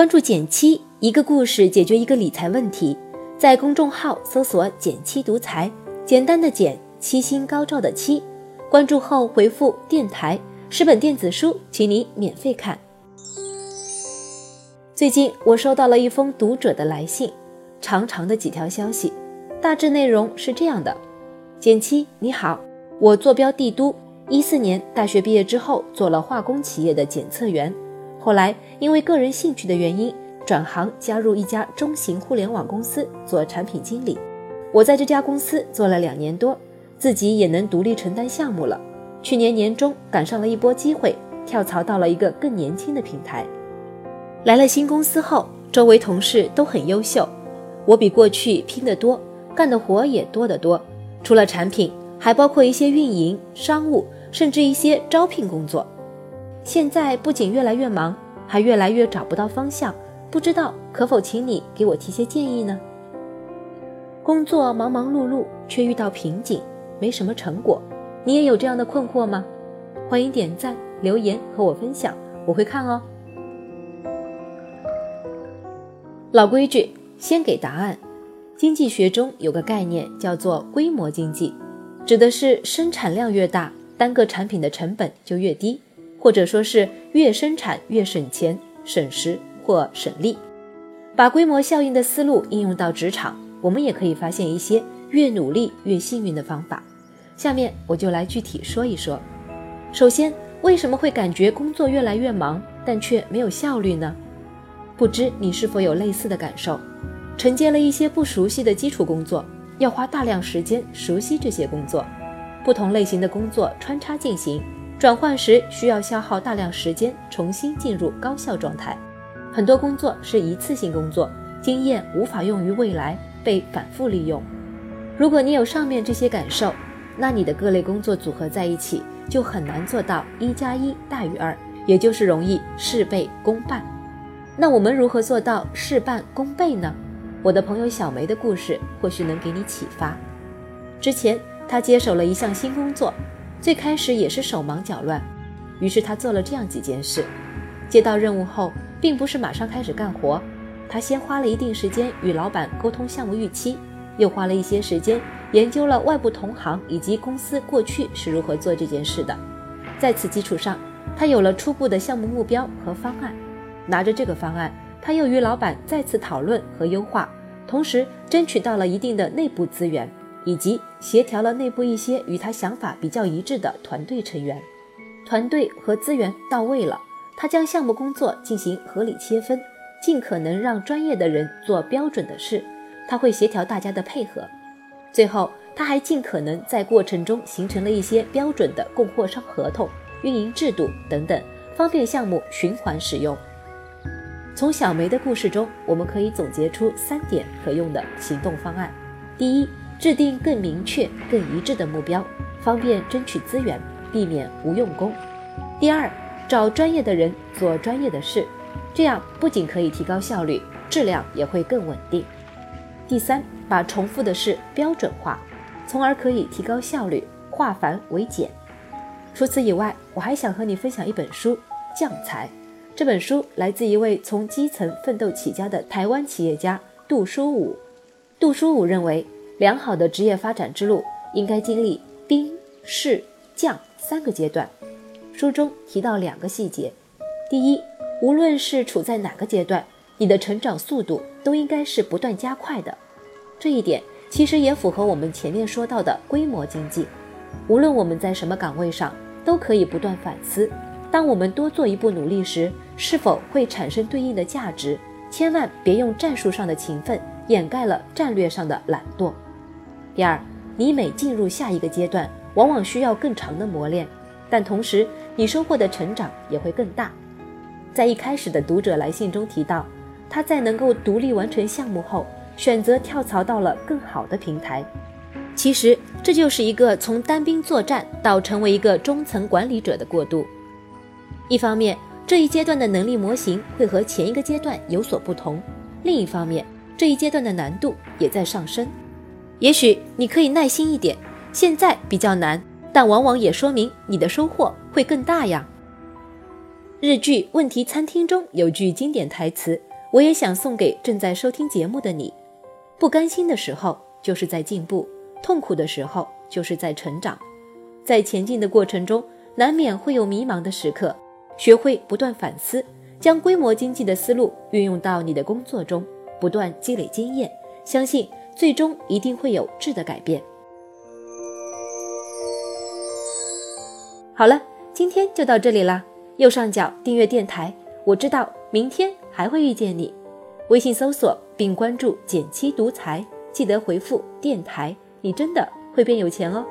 关注减七，一个故事解决一个理财问题。在公众号搜索“减七独裁，简单的减，七星高照的七。关注后回复“电台”，十本电子书，请你免费看。最近我收到了一封读者的来信，长长的几条消息，大致内容是这样的：减七你好，我坐标帝都，一四年大学毕业之后做了化工企业的检测员，后来因为个人兴趣的原因。转行加入一家中型互联网公司做产品经理，我在这家公司做了两年多，自己也能独立承担项目了。去年年中赶上了一波机会，跳槽到了一个更年轻的平台。来了新公司后，周围同事都很优秀，我比过去拼得多，干的活也多得多。除了产品，还包括一些运营、商务，甚至一些招聘工作。现在不仅越来越忙，还越来越找不到方向。不知道可否请你给我提些建议呢？工作忙忙碌碌，却遇到瓶颈，没什么成果。你也有这样的困惑吗？欢迎点赞留言和我分享，我会看哦。老规矩，先给答案。经济学中有个概念叫做规模经济，指的是生产量越大，单个产品的成本就越低，或者说是越生产越省钱省时。或省力，把规模效应的思路应用到职场，我们也可以发现一些越努力越幸运的方法。下面我就来具体说一说。首先，为什么会感觉工作越来越忙，但却没有效率呢？不知你是否有类似的感受？承接了一些不熟悉的基础工作，要花大量时间熟悉这些工作，不同类型的工作穿插进行，转换时需要消耗大量时间，重新进入高效状态。很多工作是一次性工作，经验无法用于未来，被反复利用。如果你有上面这些感受，那你的各类工作组合在一起，就很难做到一加一大于二，也就是容易事倍功半。那我们如何做到事半功倍呢？我的朋友小梅的故事或许能给你启发。之前她接手了一项新工作，最开始也是手忙脚乱，于是他做了这样几件事：接到任务后。并不是马上开始干活，他先花了一定时间与老板沟通项目预期，又花了一些时间研究了外部同行以及公司过去是如何做这件事的。在此基础上，他有了初步的项目目标和方案。拿着这个方案，他又与老板再次讨论和优化，同时争取到了一定的内部资源，以及协调了内部一些与他想法比较一致的团队成员。团队和资源到位了。他将项目工作进行合理切分，尽可能让专业的人做标准的事。他会协调大家的配合。最后，他还尽可能在过程中形成了一些标准的供货商合同、运营制度等等，方便项目循环使用。从小梅的故事中，我们可以总结出三点可用的行动方案：第一，制定更明确、更一致的目标，方便争取资源，避免无用功；第二，找专业的人做专业的事，这样不仅可以提高效率，质量也会更稳定。第三，把重复的事标准化，从而可以提高效率，化繁为简。除此以外，我还想和你分享一本书《将才》。这本书来自一位从基层奋斗起家的台湾企业家杜书武。杜书武认为，良好的职业发展之路应该经历兵、士、将三个阶段。书中提到两个细节：第一，无论是处在哪个阶段，你的成长速度都应该是不断加快的。这一点其实也符合我们前面说到的规模经济。无论我们在什么岗位上，都可以不断反思：当我们多做一步努力时，是否会产生对应的价值？千万别用战术上的勤奋掩盖了战略上的懒惰。第二，你每进入下一个阶段，往往需要更长的磨练。但同时，你收获的成长也会更大。在一开始的读者来信中提到，他在能够独立完成项目后，选择跳槽到了更好的平台。其实，这就是一个从单兵作战到成为一个中层管理者的过渡。一方面，这一阶段的能力模型会和前一个阶段有所不同；另一方面，这一阶段的难度也在上升。也许你可以耐心一点，现在比较难。但往往也说明你的收获会更大呀。日剧《问题餐厅》中有句经典台词：“我也想送给正在收听节目的你：不甘心的时候就是在进步，痛苦的时候就是在成长。在前进的过程中，难免会有迷茫的时刻，学会不断反思，将规模经济的思路运用到你的工作中，不断积累经验，相信最终一定会有质的改变。好了，今天就到这里啦。右上角订阅电台，我知道明天还会遇见你。微信搜索并关注“减七独裁，记得回复“电台”，你真的会变有钱哦。